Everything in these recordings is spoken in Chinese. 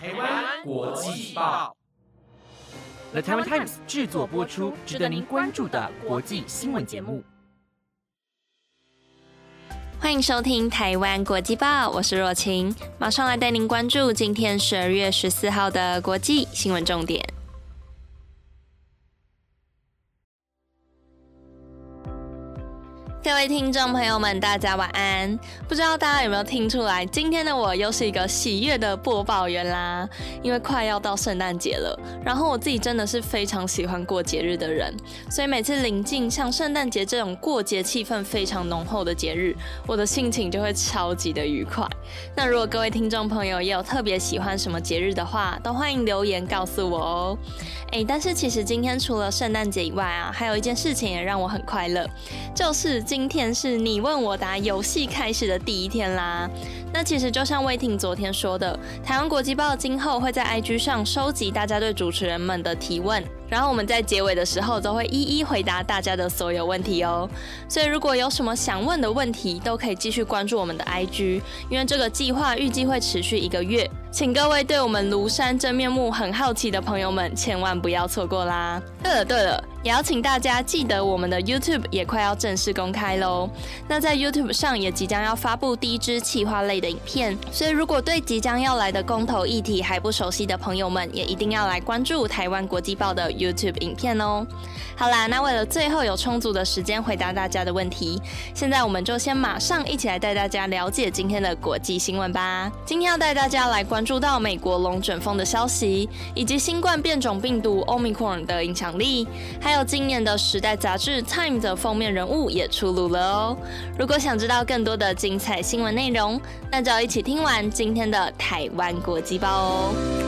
台湾国际报，The Taiwan Times 制作播出，值得您关注的国际新闻节目。欢迎收听台湾国际报，我是若晴，马上来带您关注今天十二月十四号的国际新闻重点。各位听众朋友们，大家晚安。不知道大家有没有听出来，今天的我又是一个喜悦的播报员啦。因为快要到圣诞节了，然后我自己真的是非常喜欢过节日的人，所以每次临近像圣诞节这种过节气氛非常浓厚的节日，我的心情就会超级的愉快。那如果各位听众朋友也有特别喜欢什么节日的话，都欢迎留言告诉我哦。哎，但是其实今天除了圣诞节以外啊，还有一件事情也让我很快乐，就是今今天是你问我答游戏开始的第一天啦。那其实就像魏婷昨天说的，台湾国际报今后会在 IG 上收集大家对主持人们的提问。然后我们在结尾的时候都会一一回答大家的所有问题哦。所以如果有什么想问的问题，都可以继续关注我们的 IG，因为这个计划预计会持续一个月，请各位对我们庐山真面目很好奇的朋友们，千万不要错过啦。对了对了，也要请大家记得我们的 YouTube 也快要正式公开喽。那在 YouTube 上也即将要发布第一支企划类的影片，所以如果对即将要来的公投议题还不熟悉的朋友们，也一定要来关注台湾国际报的。YouTube 影片哦，好啦，那为了最后有充足的时间回答大家的问题，现在我们就先马上一起来带大家了解今天的国际新闻吧。今天要带大家来关注到美国龙卷风的消息，以及新冠变种病毒 Omicron 的影响力，还有今年的时代杂志 Time 的封面人物也出炉了哦。如果想知道更多的精彩新闻内容，那就要一起听完今天的台湾国际报哦。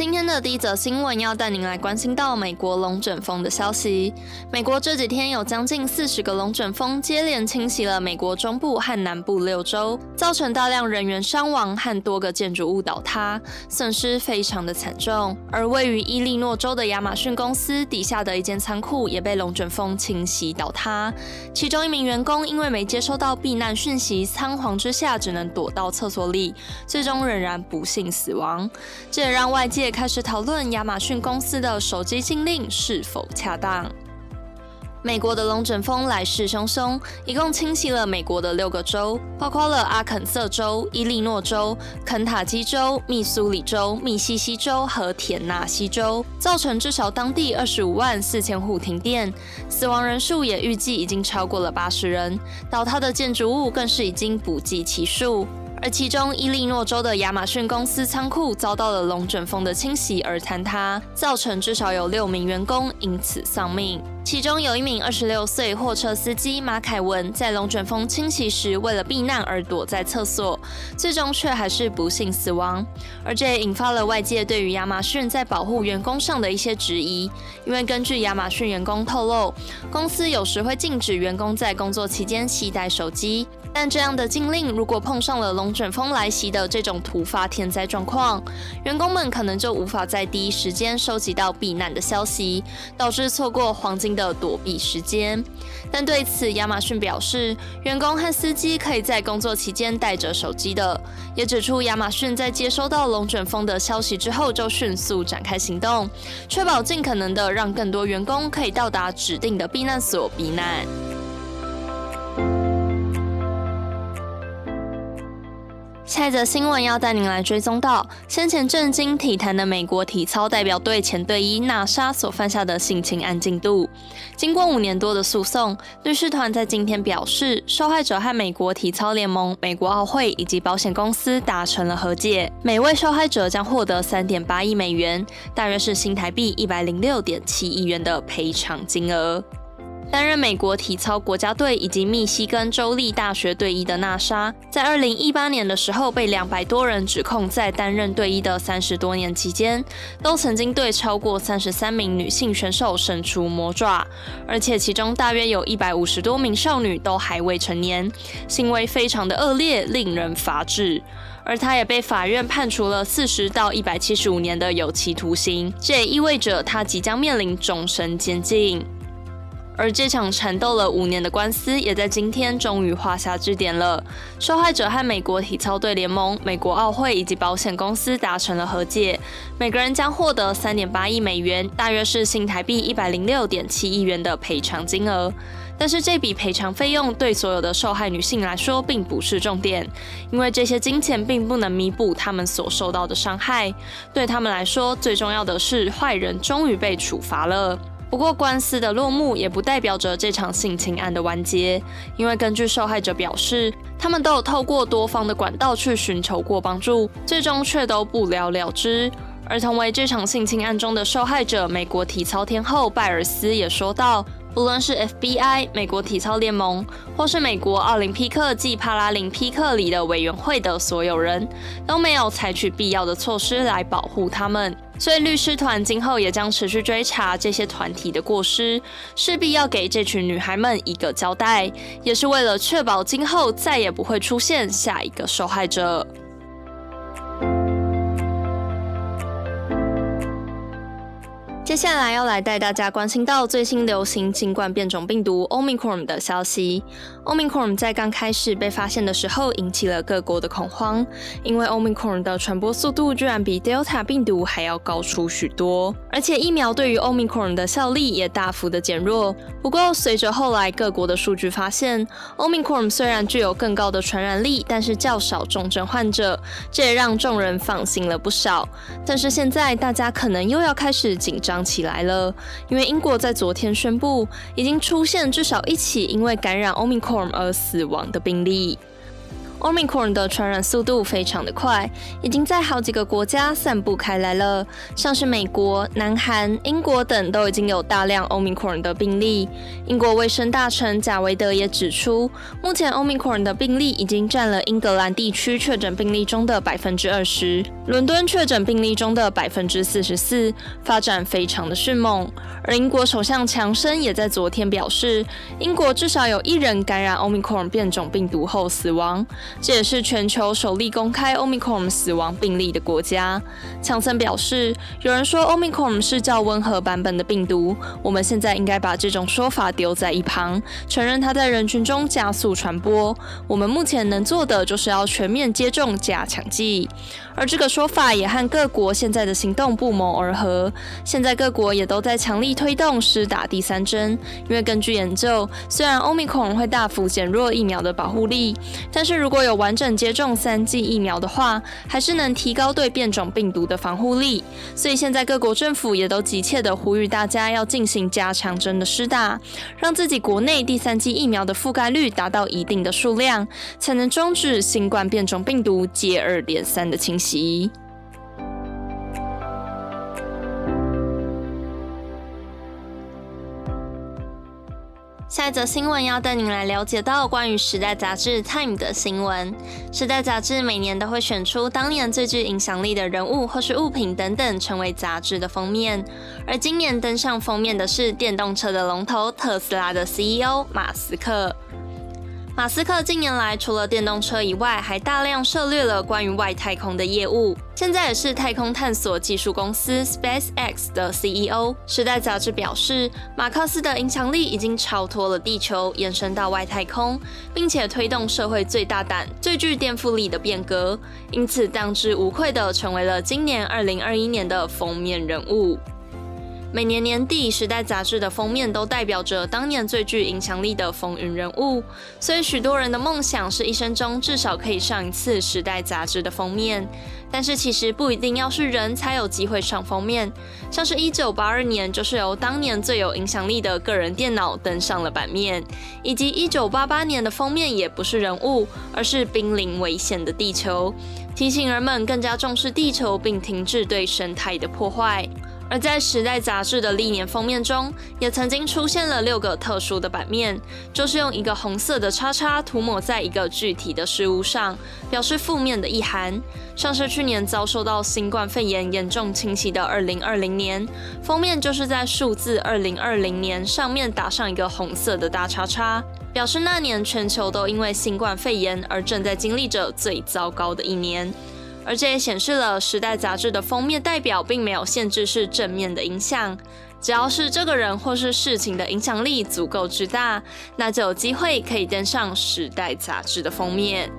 今天的第一则新闻要带您来关心到美国龙卷风的消息。美国这几天有将近四十个龙卷风接连侵袭了美国中部和南部六州，造成大量人员伤亡和多个建筑物倒塌，损失非常的惨重。而位于伊利诺州的亚马逊公司底下的一间仓库也被龙卷风侵袭倒塌，其中一名员工因为没接收到避难讯息，仓皇之下只能躲到厕所里，最终仍然不幸死亡。这也让外界。开始讨论亚马逊公司的手机禁令是否恰当。美国的龙卷风来势汹汹，一共侵袭了美国的六个州，包括了阿肯色州、伊利诺州、肯塔基州、密苏里州、密西西州和田纳西州，造成至少当地二十五万四千户停电，死亡人数也预计已经超过了八十人，倒塌的建筑物更是已经不计其数。而其中，伊利诺州的亚马逊公司仓库遭到了龙卷风的侵袭而坍塌，造成至少有六名员工因此丧命。其中有一名二十六岁货车司机马凯文，在龙卷风侵袭时为了避难而躲在厕所，最终却还是不幸死亡。而这也引发了外界对于亚马逊在保护员工上的一些质疑，因为根据亚马逊员工透露，公司有时会禁止员工在工作期间携带手机。但这样的禁令，如果碰上了龙卷风来袭的这种突发天灾状况，员工们可能就无法在第一时间收集到避难的消息，导致错过黄金的躲避时间。但对此，亚马逊表示，员工和司机可以在工作期间带着手机的，也指出亚马逊在接收到龙卷风的消息之后，就迅速展开行动，确保尽可能的让更多员工可以到达指定的避难所避难。下一则新闻要带您来追踪到先前震惊体坛的美国体操代表队前队医娜莎所犯下的性侵案进度。经过五年多的诉讼，律师团在今天表示，受害者和美国体操联盟、美国奥会以及保险公司达成了和解，每位受害者将获得三点八亿美元，大约是新台币一百零六点七亿元的赔偿金额。担任美国体操国家队以及密西根州立大学队医的娜莎，在二零一八年的时候被两百多人指控，在担任队医的三十多年期间，都曾经对超过三十三名女性选手伸出魔爪，而且其中大约有一百五十多名少女都还未成年，行为非常的恶劣，令人发指。而他也被法院判处了四十到一百七十五年的有期徒刑，这也意味着他即将面临终身监禁。而这场缠斗了五年的官司，也在今天终于画下句点了。受害者和美国体操队联盟、美国奥会以及保险公司达成了和解，每个人将获得三点八亿美元，大约是新台币一百零六点七亿元的赔偿金额。但是这笔赔偿费用对所有的受害女性来说并不是重点，因为这些金钱并不能弥补她们所受到的伤害。对他们来说，最重要的是坏人终于被处罚了。不过，官司的落幕也不代表着这场性侵案的完结，因为根据受害者表示，他们都有透过多方的管道去寻求过帮助，最终却都不了了之。而同为这场性侵案中的受害者，美国体操天后拜尔斯也说道。不论是 FBI、美国体操联盟，或是美国奥林匹克暨帕拉林匹克里的委员会的所有人，都没有采取必要的措施来保护他们。所以，律师团今后也将持续追查这些团体的过失，势必要给这群女孩们一个交代，也是为了确保今后再也不会出现下一个受害者。接下来要来带大家关心到最新流行新冠变种病毒 Omicron 的消息。Omicron 在刚开始被发现的时候，引起了各国的恐慌，因为 Omicron 的传播速度居然比 Delta 病毒还要高出许多，而且疫苗对于 Omicron 的效力也大幅的减弱。不过，随着后来各国的数据发现，Omicron 虽然具有更高的传染力，但是较少重症患者，这也让众人放心了不少。但是现在大家可能又要开始紧张。起来了，因为英国在昨天宣布，已经出现至少一起因为感染 Omicron 而死亡的病例。Omicron 的传染速度非常的快，已经在好几个国家散布开来了，像是美国、南韩、英国等都已经有大量 Omicron 的病例。英国卫生大臣贾维德也指出，目前 Omicron 的病例已经占了英格兰地区确诊病例中的百分之二十，伦敦确诊病例中的百分之四十四，发展非常的迅猛。而英国首相强生也在昨天表示，英国至少有一人感染 Omicron 变种病毒后死亡。这也是全球首例公开 Omicron 死亡病例的国家。强森表示，有人说 Omicron 是较温和版本的病毒，我们现在应该把这种说法丢在一旁，承认它在人群中加速传播。我们目前能做的就是要全面接种加强剂。而这个说法也和各国现在的行动不谋而合。现在各国也都在强力推动施打第三针，因为根据研究，虽然 Omicron 会大幅减弱疫苗的保护力，但是如果有完整接种三剂疫苗的话，还是能提高对变种病毒的防护力。所以现在各国政府也都急切地呼吁大家要进行加强针的施打，让自己国内第三剂疫苗的覆盖率达到一定的数量，才能终止新冠变种病毒接二连三的侵袭。下一则新闻要带您来了解到关于《时代》杂志 Time 的新闻。《时代》杂志每年都会选出当年最具影响力的人物或是物品等等，成为杂志的封面。而今年登上封面的是电动车的龙头特斯拉的 CEO 马斯克。马斯克近年来除了电动车以外，还大量涉猎了关于外太空的业务。现在也是太空探索技术公司 SpaceX 的 CEO。时代杂志表示，马克思的影响力已经超脱了地球，延伸到外太空，并且推动社会最大胆、最具颠覆力的变革，因此当之无愧的成为了今年2021年的封面人物。每年年底，《时代》杂志的封面都代表着当年最具影响力的风云人物，所以许多人的梦想是一生中至少可以上一次《时代》杂志的封面。但是其实不一定要是人才有机会上封面，像是一九八二年就是由当年最有影响力的个人电脑登上了版面，以及一九八八年的封面也不是人物，而是濒临危险的地球，提醒人们更加重视地球，并停止对生态的破坏。而在《时代》杂志的历年封面中，也曾经出现了六个特殊的版面，就是用一个红色的叉叉涂抹在一个具体的事物上，表示负面的意涵。像是去年遭受到新冠肺炎严重侵袭的二零二零年，封面就是在数字二零二零年上面打上一个红色的大叉叉，表示那年全球都因为新冠肺炎而正在经历着最糟糕的一年。而这也显示了《时代》杂志的封面代表并没有限制是正面的影响。只要是这个人或是事情的影响力足够之大，那就有机会可以登上《时代》杂志的封面。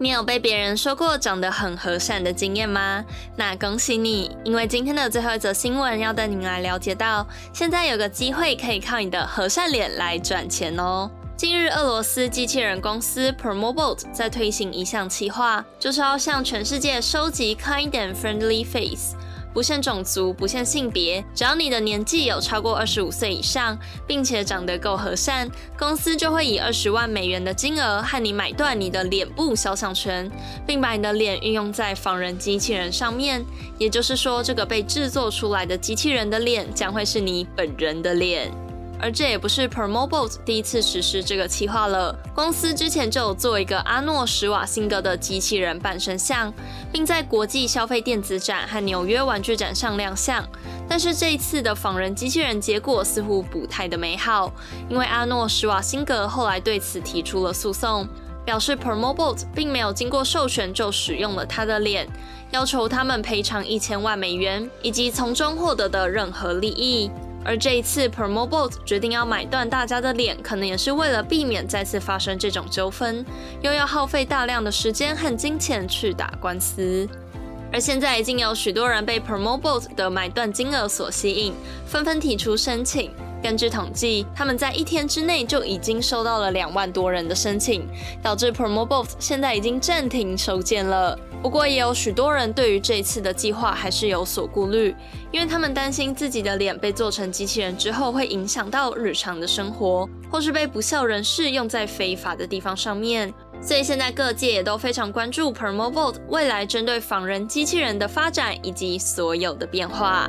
你有被别人说过长得很和善的经验吗？那恭喜你，因为今天的最后一则新闻要带您来了解到，现在有个机会可以靠你的和善脸来赚钱哦。近日，俄罗斯机器人公司 Promobot 在推行一项企划，就是要向全世界收集 kind and friendly face。不限种族，不限性别，只要你的年纪有超过二十五岁以上，并且长得够和善，公司就会以二十万美元的金额和你买断你的脸部肖像权，并把你的脸运用在仿人机器人上面。也就是说，这个被制作出来的机器人的脸将会是你本人的脸。而这也不是 Permobot 第一次实施这个企划了。公司之前就有做一个阿诺·施瓦辛格的机器人半身像，并在国际消费电子展和纽约玩具展上亮相。但是这一次的仿人机器人结果似乎不太的美好，因为阿诺·施瓦辛格后来对此提出了诉讼，表示 Permobot 并没有经过授权就使用了他的脸，要求他们赔偿一千万美元以及从中获得的任何利益。而这一次 Promobot 决定要买断大家的脸，可能也是为了避免再次发生这种纠纷，又要耗费大量的时间和金钱去打官司。而现在已经有许多人被 Promobot 的买断金额所吸引，纷纷提出申请。根据统计，他们在一天之内就已经收到了两万多人的申请，导致 Permobot 现在已经暂停收件了。不过，也有许多人对于这一次的计划还是有所顾虑，因为他们担心自己的脸被做成机器人之后，会影响到日常的生活，或是被不孝人士用在非法的地方上面。所以，现在各界也都非常关注 Permobot 未来针对仿人机器人的发展以及所有的变化。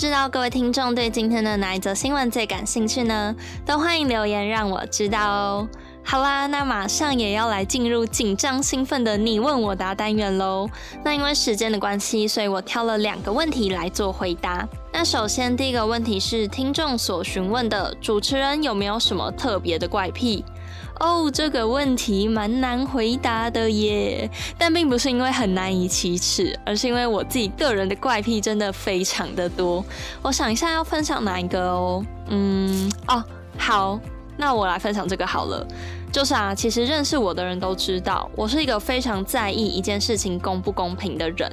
知道各位听众对今天的哪一则新闻最感兴趣呢？都欢迎留言让我知道哦。好啦，那马上也要来进入紧张兴奋的你问我答单元喽。那因为时间的关系，所以我挑了两个问题来做回答。那首先第一个问题是听众所询问的，主持人有没有什么特别的怪癖？哦，这个问题蛮难回答的耶，但并不是因为很难以启齿，而是因为我自己个人的怪癖真的非常的多。我想一下要分享哪一个哦，嗯，哦，好，那我来分享这个好了。就是啊，其实认识我的人都知道，我是一个非常在意一件事情公不公平的人。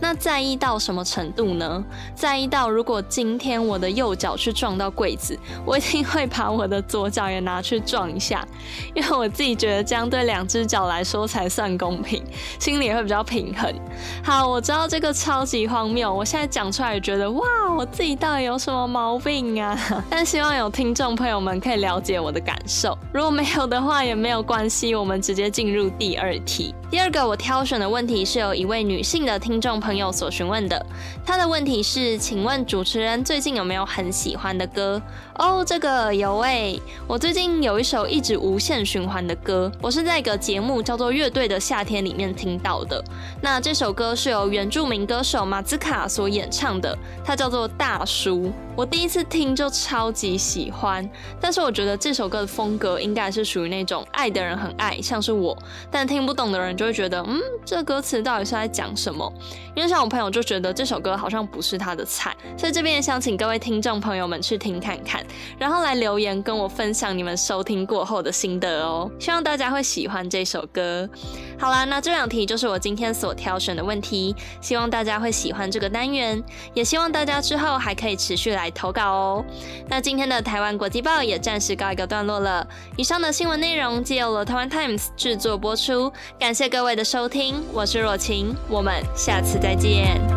那在意到什么程度呢？在意到如果今天我的右脚去撞到柜子，我一定会把我的左脚也拿去撞一下，因为我自己觉得这样对两只脚来说才算公平，心里也会比较平衡。好，我知道这个超级荒谬，我现在讲出来也觉得哇，我自己到底有什么毛病啊？但希望有听众朋友们可以了解我的感受，如果没有的话。那也没有关系，我们直接进入第二题。第二个我挑选的问题是由一位女性的听众朋友所询问的。她的问题是：请问主持人最近有没有很喜欢的歌？哦，这个有诶，我最近有一首一直无限循环的歌，我是在一个节目叫做《乐队的夏天》里面听到的。那这首歌是由原住民歌手马兹卡所演唱的，它叫做《大叔》。我第一次听就超级喜欢，但是我觉得这首歌的风格应该是属于那种爱的人很爱，像是我，但听不懂的人。就会觉得，嗯，这歌词到底是在讲什么？因为像我朋友就觉得这首歌好像不是他的菜，所以这边也想请各位听众朋友们去听看看，然后来留言跟我分享你们收听过后的心得哦。希望大家会喜欢这首歌。好啦，那这两题就是我今天所挑选的问题，希望大家会喜欢这个单元，也希望大家之后还可以持续来投稿哦。那今天的台湾国际报也暂时告一个段落了。以上的新闻内容借由了台湾 Times 制作播出，感谢各位的收听，我是若晴，我们下次再见。